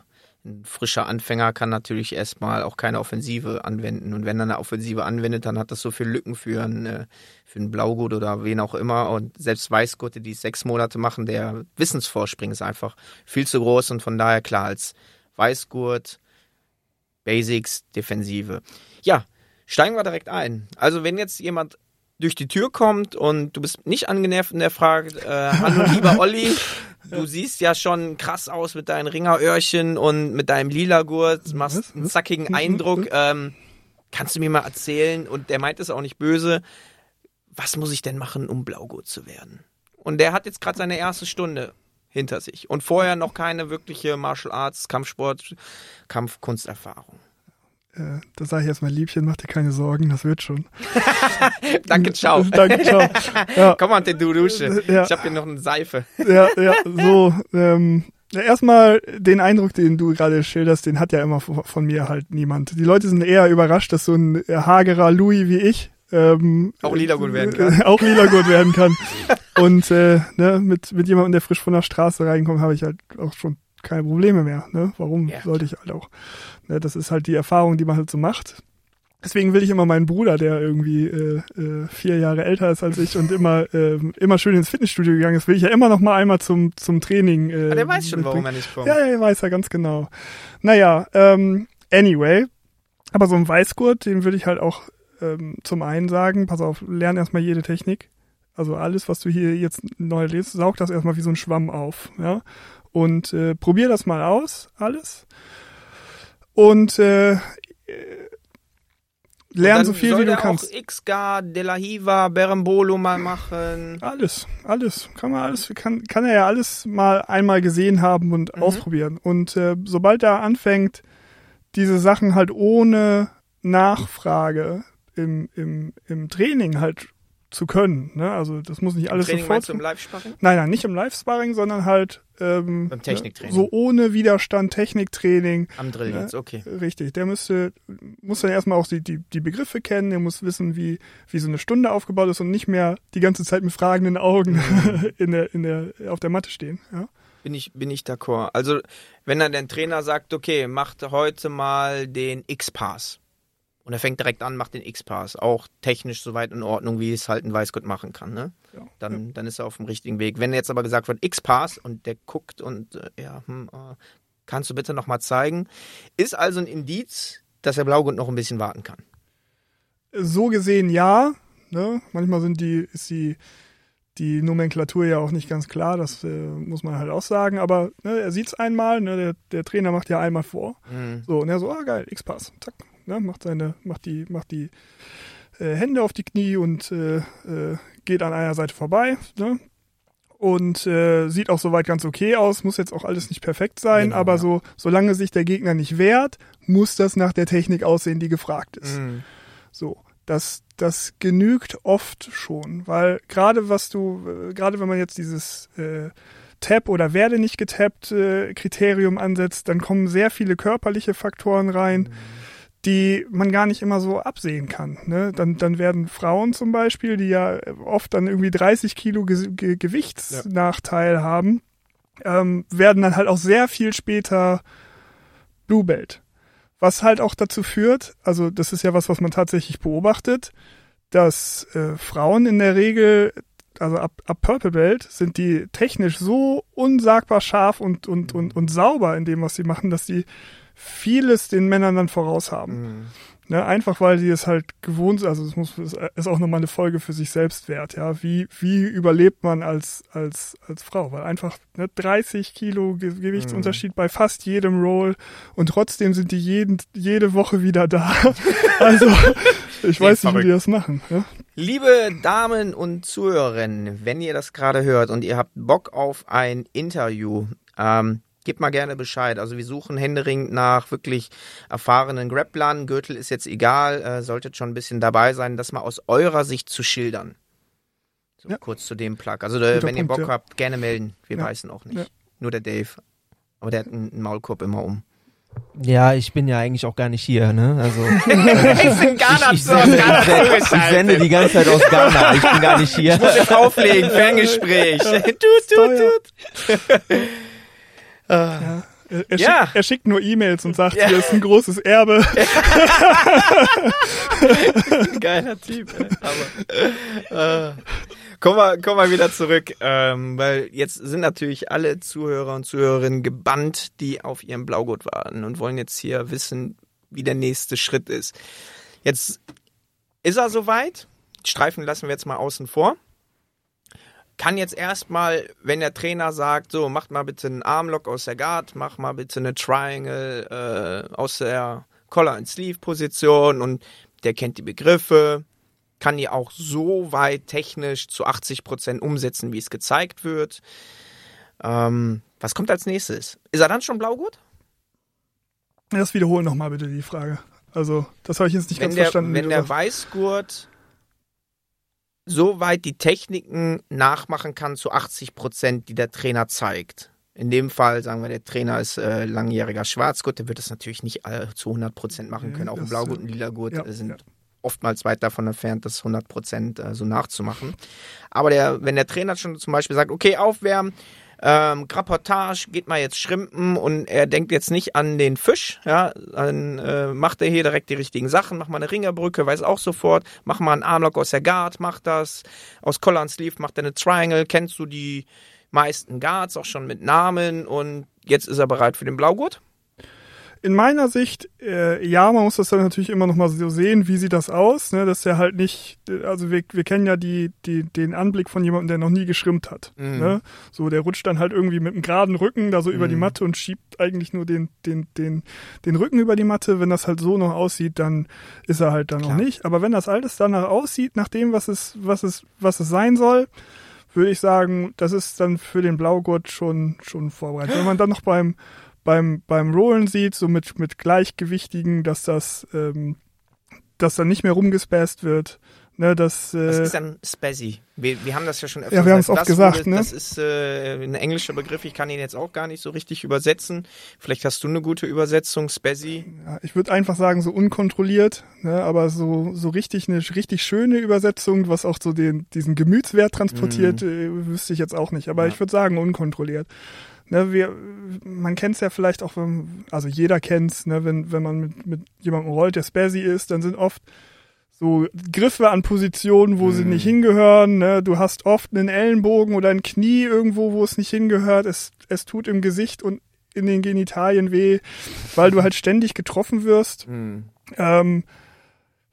ein frischer Anfänger kann natürlich erstmal auch keine Offensive anwenden. Und wenn er eine Offensive anwendet, dann hat das so viele Lücken für einen, äh, für einen Blaugurt oder wen auch immer. Und selbst Weißgurte, die es sechs Monate machen, der Wissensvorsprung ist einfach viel zu groß. Und von daher klar, als Weißgurt, Basics, Defensive. Ja, steigen wir direkt ein. Also wenn jetzt jemand durch die Tür kommt und du bist nicht angenervt und der fragt, äh, hallo lieber Olli, du siehst ja schon krass aus mit deinen Ringeröhrchen und mit deinem lila Gurt, machst einen zackigen Mhm. Eindruck. Ähm, kannst du mir mal erzählen? Und der meint es auch nicht böse. Was muss ich denn machen, um Blaugurt zu werden? Und der hat jetzt gerade seine erste Stunde hinter sich und vorher noch keine wirkliche Martial Arts, Kampfsport, Kampfkunsterfahrung. Äh, da sage ich erstmal, Liebchen, mach dir keine Sorgen, das wird schon. Danke, ciao. Danke, ciao. Ja, Komm mal, du Dusche. Ja. Ich habe hier noch eine Seife. ja, ja, so. Ähm, ja, erstmal den Eindruck, den du gerade schilderst, den hat ja immer von mir halt niemand. Die Leute sind eher überrascht, dass so ein hagerer Louis wie ich ähm, Auch Liedergut werden kann. äh, auch Liedergut werden kann. Und äh, ne, mit, mit jemandem, der frisch von der Straße reinkommt, habe ich halt auch schon keine Probleme mehr. Ne? Warum Ja. sollte ich halt auch? Ne, das ist halt die Erfahrung, die man halt so macht. Deswegen will ich immer meinen Bruder, der irgendwie äh, äh, vier Jahre älter ist als ich und immer ähm, immer schön ins Fitnessstudio gegangen ist, will ich ja immer noch mal einmal zum zum Training. Äh, Ah, der weiß schon, warum mitbringen. er nicht kommt. Ja, ja, weiß er ganz genau. Naja, ähm, anyway, aber so ein Weißgurt, den würde ich halt auch ähm, zum einen sagen, pass auf, lern erstmal jede Technik. Also alles, was du hier jetzt neu lest, saug das erstmal wie so ein Schwamm auf, ja. Und äh, probier das mal aus, alles. Und äh, lern so viel wie du kannst. Auch Xgar, De La Hiva, Berembolo mal machen. Alles, alles. Kann man alles, kann, kann er ja alles mal einmal gesehen haben und mhm. ausprobieren. Und äh, sobald er anfängt, diese Sachen halt ohne Nachfrage im, im, im Training halt zu können. Ne? Also das muss nicht alles Training sofort. Du im Live-Sparring? Nein, nein, nicht im Live-Sparring, sondern halt ähm, Beim Techniktraining. So ohne Widerstand Techniktraining. Am Drill ne? jetzt, okay. Richtig. Der müsste muss dann erstmal auch die, die, die Begriffe kennen, der muss wissen, wie, wie so eine Stunde aufgebaut ist und nicht mehr die ganze Zeit mit fragenden Augen mhm. in der, in der, auf der Matte stehen. Ja? Bin ich, bin ich d'accord. Also, wenn dann der Trainer sagt, okay, macht heute mal den X-Pass und er fängt direkt an, macht den X-Pass. Auch technisch soweit in Ordnung, wie es halt ein Weißgott machen kann. Ne? Ja. Dann, dann ist er auf dem richtigen Weg. Wenn jetzt aber gesagt wird, X-Pass und der guckt und äh, ja, hm, äh, kannst du bitte nochmal zeigen, ist also ein Indiz, dass der Blaugurt noch ein bisschen warten kann. So gesehen ja. Ne? Manchmal sind die, ist die, die Nomenklatur ja auch nicht ganz klar, das äh, muss man halt auch sagen, aber ne, er sieht es einmal, ne, der, der Trainer macht ja einmal vor. Mhm. So, und er so, ah geil, X-Pass, zack, ne, macht seine, macht die, macht die äh, Hände auf die Knie und äh, äh, geht an einer Seite vorbei, ne? Und äh, sieht auch soweit ganz okay aus, muss jetzt auch alles nicht perfekt sein, genau, aber ja. so, solange sich der Gegner nicht wehrt, muss das nach der Technik aussehen, die gefragt ist. Mhm. So, das, das genügt oft schon, weil gerade was du, äh, gerade wenn man jetzt dieses äh, Tap oder werde nicht getappt äh, Kriterium ansetzt, dann kommen sehr viele körperliche Faktoren rein. Mhm die man gar nicht immer so absehen kann. Ne? Dann, dann werden Frauen zum Beispiel, die ja oft dann irgendwie 30 Kilo Ge Ge Gewichtsnachteil ja. haben, ähm, werden dann halt auch sehr viel später Blue Belt. Was halt auch dazu führt, also das ist ja was, was man tatsächlich beobachtet, dass äh, Frauen in der Regel, also ab, ab Purple Belt, sind die technisch so unsagbar scharf und, und, und, und sauber in dem, was sie machen, dass die vieles den Männern dann voraus haben. Mhm. Ne, einfach weil sie es halt gewohnt sind, also es muss ist auch nochmal eine Folge für sich selbst wert, ja. Wie, wie überlebt man als, als, als Frau? Weil einfach ne, 30 Kilo Ge Gewichtsunterschied mhm. bei fast jedem Roll und trotzdem sind die jeden, jede Woche wieder da. also ich weiß nicht, wie die das machen. Ja? Liebe Damen und Zuhörerinnen, wenn ihr das gerade hört und ihr habt Bock auf ein Interview, ähm, gebt mal gerne Bescheid. Also wir suchen händeringend nach wirklich erfahrenen Grapplern. Gürtel ist jetzt egal, äh, solltet schon ein bisschen dabei sein, das mal aus eurer Sicht zu schildern. So ja. kurz zu dem Plug. Also äh, wenn Punkt, ihr Bock ja. habt, gerne melden. Wir ja. weißen auch nicht. Nur der Dave. Aber der hat einen Maulkorb immer um. Ja, ich bin ja eigentlich auch gar nicht hier, ne? Also ich, ich, sende, ich, sende die ganze Zeit aus Ghana. Ich bin gar nicht hier. Ich muss jetzt auflegen, Ferngespräch. tut, tut, tut. Ja. Er, er, ja. schickt, er, schickt, nur E-Mails und sagt, ja. hier ist ein großes Erbe. Geiler Typ, ey. Aber, äh, kommen, wir, kommen wir wieder zurück, ähm, weil jetzt sind natürlich alle Zuhörer und Zuhörerinnen gebannt, die auf ihren Blaugurt warten und wollen jetzt hier wissen, wie der nächste Schritt ist. Jetzt ist er soweit. Streifen lassen wir jetzt mal außen vor kann jetzt erstmal, wenn der Trainer sagt, so, macht mal bitte einen Armlock aus der Guard, mach mal bitte eine Triangle äh, aus der Collar and Sleeve Position und der kennt die Begriffe, kann die auch so weit technisch zu 80 Prozent umsetzen, wie es gezeigt wird. Ähm, was kommt als nächstes? Ist er dann schon Blaugurt? Das wiederholen nochmal bitte die Frage. Also, das habe ich jetzt nicht wenn ganz der, verstanden. Wenn der Weißgurt so weit die Techniken nachmachen kann zu 80 Prozent, die der Trainer zeigt. In dem Fall, sagen wir, der Trainer ist äh, langjähriger Schwarzgurt, der wird das natürlich nicht alle zu 100 Prozent machen können. Auch ein Blaugurt und Lilagurt ja, sind ja. oftmals weit davon entfernt, das 100 Prozent äh, so nachzumachen. Aber der, wenn der Trainer schon zum Beispiel sagt, okay, aufwärmen, ähm, Grapportage, geht mal jetzt schrimpen und er denkt jetzt nicht an den Fisch, ja, dann äh, macht er hier direkt die richtigen Sachen, mach mal eine Ringerbrücke, weiß auch sofort, mach mal einen Armlock aus der Guard, mach das, aus Collar and Sleeve macht er eine Triangle, kennst du die meisten Guards auch schon mit Namen und jetzt ist er bereit für den Blaugurt? In meiner Sicht, äh, ja, man muss das dann natürlich immer noch mal so sehen, wie sieht das aus, ne? dass er halt nicht, also wir, wir kennen ja die, die, den Anblick von jemandem, der noch nie geschrimmt hat. Mhm. Ne? So, der rutscht dann halt irgendwie mit einem geraden Rücken da so über die Mhm. Matte und schiebt eigentlich nur den, den, den, den Rücken über die Matte. Wenn das halt so noch aussieht, dann ist er halt dann Klar. noch nicht. Aber wenn das alles danach aussieht, nach dem, was es, was es, was es sein soll, würde ich sagen, das ist dann für den Blaugurt schon, schon vorbereitet. Wenn man dann noch beim, beim, beim Rollen sieht, so mit, mit Gleichgewichtigen, dass das, ähm, dass dann nicht mehr rumgespaced wird, ne, Was äh, ist dann Spazzy? Wir, wir haben das ja schon öfter Ja, wir haben es gesagt. oft Das gesagt, wurde- ne? Das ist äh, ein englischer Begriff, ich kann ihn jetzt auch gar nicht so richtig übersetzen. Vielleicht hast du eine gute Übersetzung, Spazzy. ja, ich würde einfach sagen, so unkontrolliert, ne, aber so, so richtig eine richtig schöne Übersetzung, was auch so den, diesen Gemütswert transportiert, äh, wüsste ich jetzt auch nicht. Aber Mhm. Ja. ich würde sagen, unkontrolliert. Ne, wir, man kennt es ja vielleicht auch, wenn, also jeder kennt's, ne, wenn, wenn man mit, mit jemandem rollt, der Spazzy ist, dann sind oft so Griffe an Positionen, wo sie Mhm. nicht hingehören. Ne? Du hast oft einen Ellenbogen oder ein Knie irgendwo, wo es nicht hingehört. Es, es tut im Gesicht und in den Genitalien weh, weil du halt ständig getroffen wirst. Hm. Ähm,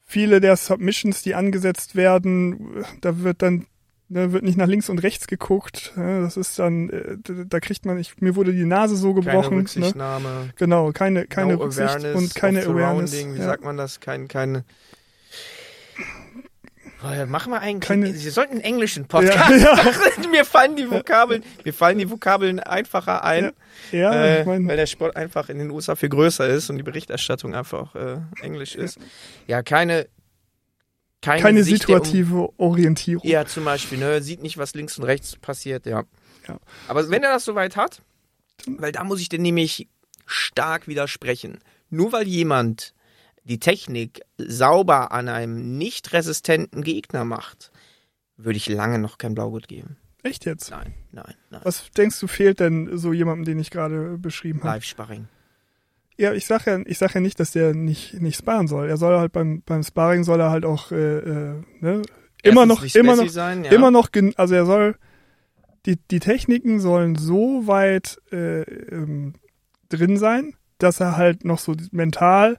viele der Submissions, die angesetzt werden, da wird dann ne, wird nicht nach links und rechts geguckt. Ne? Das ist dann, äh, da da kriegt man, ich, mir wurde die Nase so Keine gebrochen. Ne? Rücksichtnahme. Genau, keine, keine no Rücksicht awareness und keine Awareness. Wie Ja. sagt man das? Kein, keine. Oh, Machen wir eigentlich. Keine- Sie sollten einen englischen Podcast Ja, ja. machen. Mir fallen die Vokabeln, mir fallen die Vokabeln einfacher ein. Ja, äh, ich meine, weil der Sport einfach in den USA viel größer ist und die Berichterstattung einfach äh, Englisch ist. Ja, keine keine, keine Sicht situative Orientierung. ja, zum Beispiel, ne, sieht nicht, was links und rechts passiert, ja. Ja. Aber wenn er das soweit hat, weil da muss ich dir nämlich stark widersprechen. Nur weil jemand die Technik sauber an einem nicht resistenten Gegner macht, würde ich lange noch kein Blaugurt geben. Echt jetzt? Nein, nein, nein. Was denkst du fehlt denn so jemandem, den ich gerade beschrieben habe? Live-Sparring. Ja, ich sag ja, ich sag ja nicht, dass der nicht nicht sparen soll. Er soll halt beim beim Sparring soll er halt auch äh, äh, ne, immer noch immer noch sein, ja. immer noch also er soll die die Techniken sollen so weit äh, ähm, drin sein, dass er halt noch so mental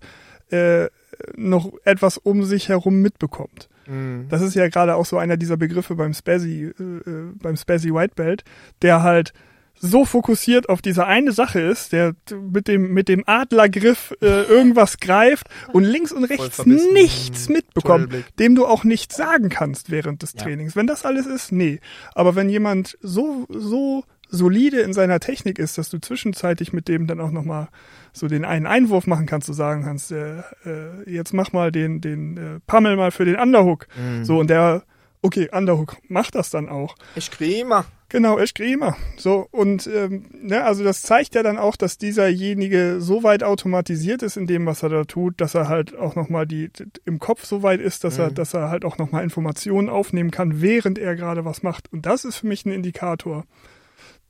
äh, noch etwas um sich herum mitbekommt. Mhm. Das ist ja gerade auch so einer dieser Begriffe beim Spazzy, äh, äh, beim Spazzy White Belt, der halt so fokussiert auf diese eine Sache ist, der mit dem mit dem Adlergriff äh, irgendwas greift und links und rechts nichts mitbekommt, Tunnelblick. dem du auch nichts sagen kannst während des Ja. Trainings. Wenn das alles ist, nee. Aber wenn jemand so so solide in seiner Technik ist, dass du zwischenzeitlich mit dem dann auch noch mal so den einen Einwurf machen kannst, du sagen kannst, äh, äh, jetzt mach mal den den äh, Pammel mal für den Underhook. Mhm. So und der okay, Underhook macht das dann auch. Ich kriege immer. Genau, ich immer. So, und ähm, ne, also das zeigt ja dann auch, dass dieserjenige so weit automatisiert ist in dem, was er da tut, dass er halt auch nochmal die im Kopf so weit ist, dass er, Mhm. dass er halt auch nochmal Informationen aufnehmen kann, während er gerade was macht. Und das ist für mich ein Indikator.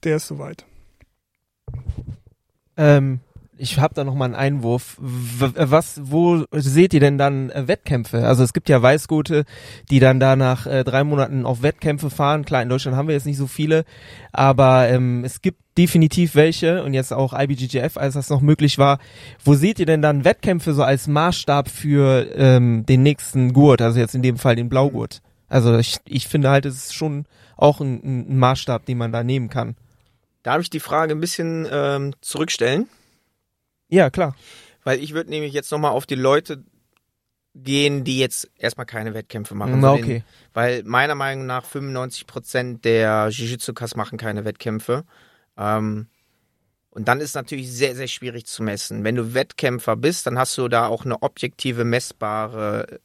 Der ist soweit. Ähm, ich habe da noch mal einen Einwurf. Was, wo seht ihr denn dann äh, Wettkämpfe? Also es gibt ja Weißgute, die dann da nach äh, drei Monaten auf Wettkämpfe fahren. Klar, in Deutschland haben wir jetzt nicht so viele, aber ähm, es gibt definitiv welche und jetzt auch IBGGF, als das noch möglich war. Wo seht ihr denn dann Wettkämpfe so als Maßstab für ähm, den nächsten Gurt? Also jetzt in dem Fall den Blaugurt. Also ich, ich finde halt, es ist schon auch ein, ein Maßstab, den man da nehmen kann. Darf ich die Frage ein bisschen ähm, zurückstellen? Ja, klar. Weil ich würde nämlich jetzt nochmal auf die Leute gehen, die jetzt erstmal keine Wettkämpfe machen. Na, den- okay. Weil meiner Meinung nach 95% der Jiu-Jitsu-Kas machen keine Wettkämpfe. Ähm, und dann ist natürlich sehr, sehr schwierig zu messen. Wenn du Wettkämpfer bist, dann hast du da auch eine objektive, messbare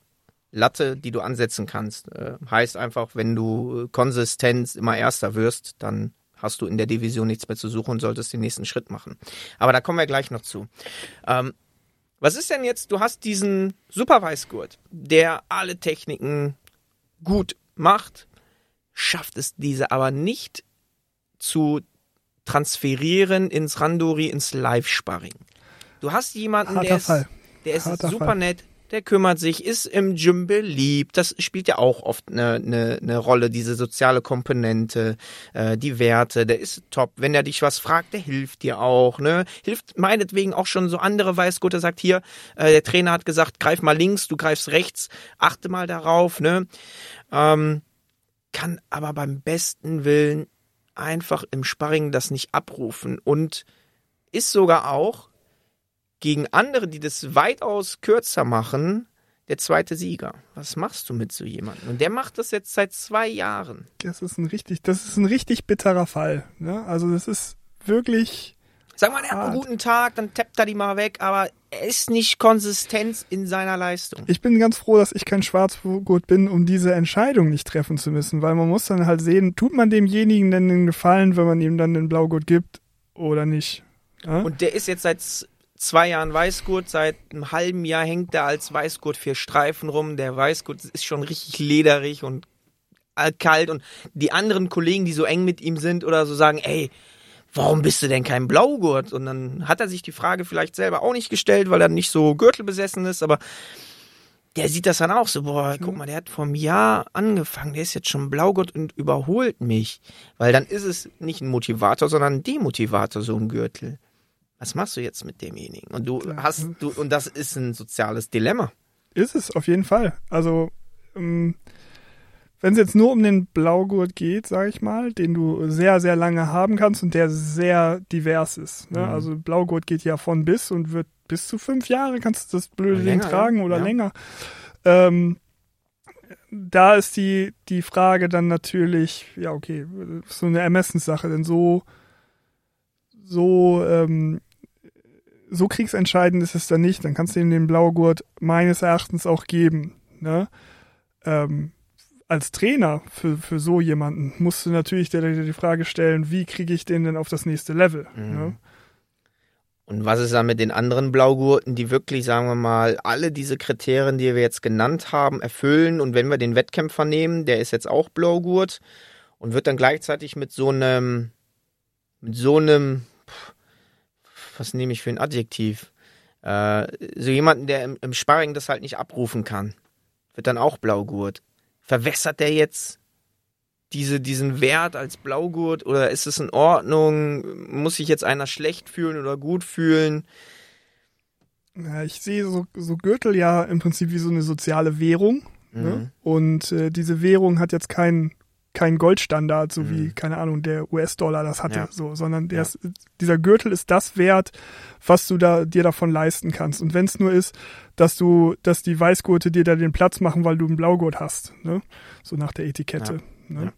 Latte, die du ansetzen kannst. Äh, heißt einfach, wenn du konsistent immer Erster wirst, dann hast du in der Division nichts mehr zu suchen und solltest den nächsten Schritt machen. Aber da kommen wir gleich noch zu. Ähm, was ist denn jetzt, du hast diesen Superweißgurt, der alle Techniken gut macht, schafft es diese aber nicht zu transferieren ins Randori, ins Live-Sparring. Du hast jemanden, Harter der ist, Fall. der ist Harter super Fall. nett, der kümmert sich, ist im Gym beliebt. Das spielt ja auch oft eine, eine, eine Rolle, diese soziale Komponente, äh, die Werte. Der ist top. Wenn er dich was fragt, der hilft dir auch. Ne? Hilft meinetwegen auch schon so andere Weißgurte, sagt hier, äh, der Trainer hat gesagt, greif mal links, du greifst rechts, achte mal darauf. Ne? Ähm, kann aber beim besten Willen einfach im Sparring das nicht abrufen und ist sogar auch gegen andere, die das weitaus kürzer machen, der zweite Sieger. Was machst du mit so jemandem? Und der macht das jetzt seit zwei Jahren. Das ist ein richtig, das ist ein richtig bitterer Fall. Ne? Also das ist wirklich. Sag mal, er hat einen guten Tag, dann tappt er die mal weg, aber er ist nicht konsistent in seiner Leistung. Ich bin ganz froh, dass ich kein Schwarzgurt bin, um diese Entscheidung nicht treffen zu müssen, weil man muss dann halt sehen, tut man demjenigen denn den Gefallen, wenn man ihm dann den Blaugurt gibt oder nicht. Ja? Und der ist jetzt seit zwei Jahren Weißgurt, seit einem halben Jahr hängt er als Weißgurt vier Streifen rum. Der Weißgurt ist schon richtig lederig und kalt und die anderen Kollegen, die so eng mit ihm sind oder so sagen, ey, warum bist du denn kein Blaugurt? Und dann hat er sich die Frage vielleicht selber auch nicht gestellt, weil er nicht so gürtelbesessen ist, aber der sieht das dann auch so, boah, guck mal, der hat vor einem Jahr angefangen, der ist jetzt schon Blaugurt und überholt mich. Weil dann ist es nicht ein Motivator, sondern ein Demotivator, so ein Gürtel was machst du jetzt mit demjenigen? Und du hast, du, und das ist ein soziales Dilemma. Ist es, auf jeden Fall. Also, ähm, wenn es jetzt nur um den Blaugurt geht, sage ich mal, den du sehr, sehr lange haben kannst und der sehr divers ist. Ne? Mhm. Also Blaugurt geht ja von bis und wird bis zu fünf Jahre kannst du das blöde Ding tragen ja. oder ja. länger. Ähm, da ist die, die Frage dann natürlich, ja, okay, so eine Ermessenssache, denn so, so ähm, so kriegsentscheidend ist es dann nicht. Dann kannst du ihm den Blaugurt meines Erachtens auch geben. Ne? Ähm, als Trainer für, für so jemanden musst du natürlich dir die Frage stellen, wie kriege ich den denn auf das nächste Level? Mhm. Ne? Und was ist da mit den anderen Blaugurten, die wirklich, sagen wir mal, alle diese Kriterien, die wir jetzt genannt haben, erfüllen? Und wenn wir den Wettkämpfer nehmen, der ist jetzt auch Blaugurt und wird dann gleichzeitig mit so einem, mit so einem was nehme ich für ein Adjektiv? Äh, so jemanden, der im, im Sparring das halt nicht abrufen kann, wird dann auch Blaugurt. Verwässert der jetzt diese, diesen Wert als Blaugurt oder ist es in Ordnung? Muss sich jetzt einer schlecht fühlen oder gut fühlen? Ja, ich sehe so, so Gürtel ja im Prinzip wie so eine soziale Währung. Ne? Mhm. Ne? Und äh, diese Währung hat jetzt keinen kein Goldstandard, so mhm. wie, keine Ahnung, der US-Dollar das hatte, ja. so, sondern der ja. ist, dieser Gürtel ist das wert, was du da dir davon leisten kannst. Und wenn es nur ist, dass du, dass die Weißgurte dir da den Platz machen, weil du einen Blaugurt hast, ne? So nach der Etikette. Ja. Ne?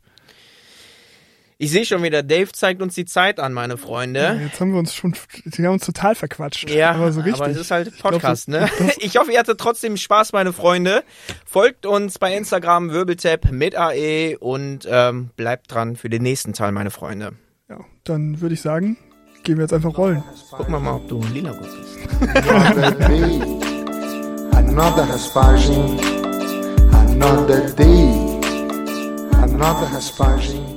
Ich sehe schon wieder, Dave zeigt uns die Zeit an, meine Freunde. Ja, jetzt haben wir uns schon, wir haben uns total verquatscht. Ja, aber so richtig. Aber es ist halt Podcast, ich glaub, ne? Ich hoffe, ihr hattet trotzdem Spaß, meine Freunde. Folgt uns bei Instagram Wirbeltap mit AE und ähm, bleibt dran für den nächsten Teil, meine Freunde. Ja, dann würde ich sagen, gehen wir jetzt einfach rollen. Gucken wir mal, ob du lila gut bist. Another Asparging, another day, another Asparging.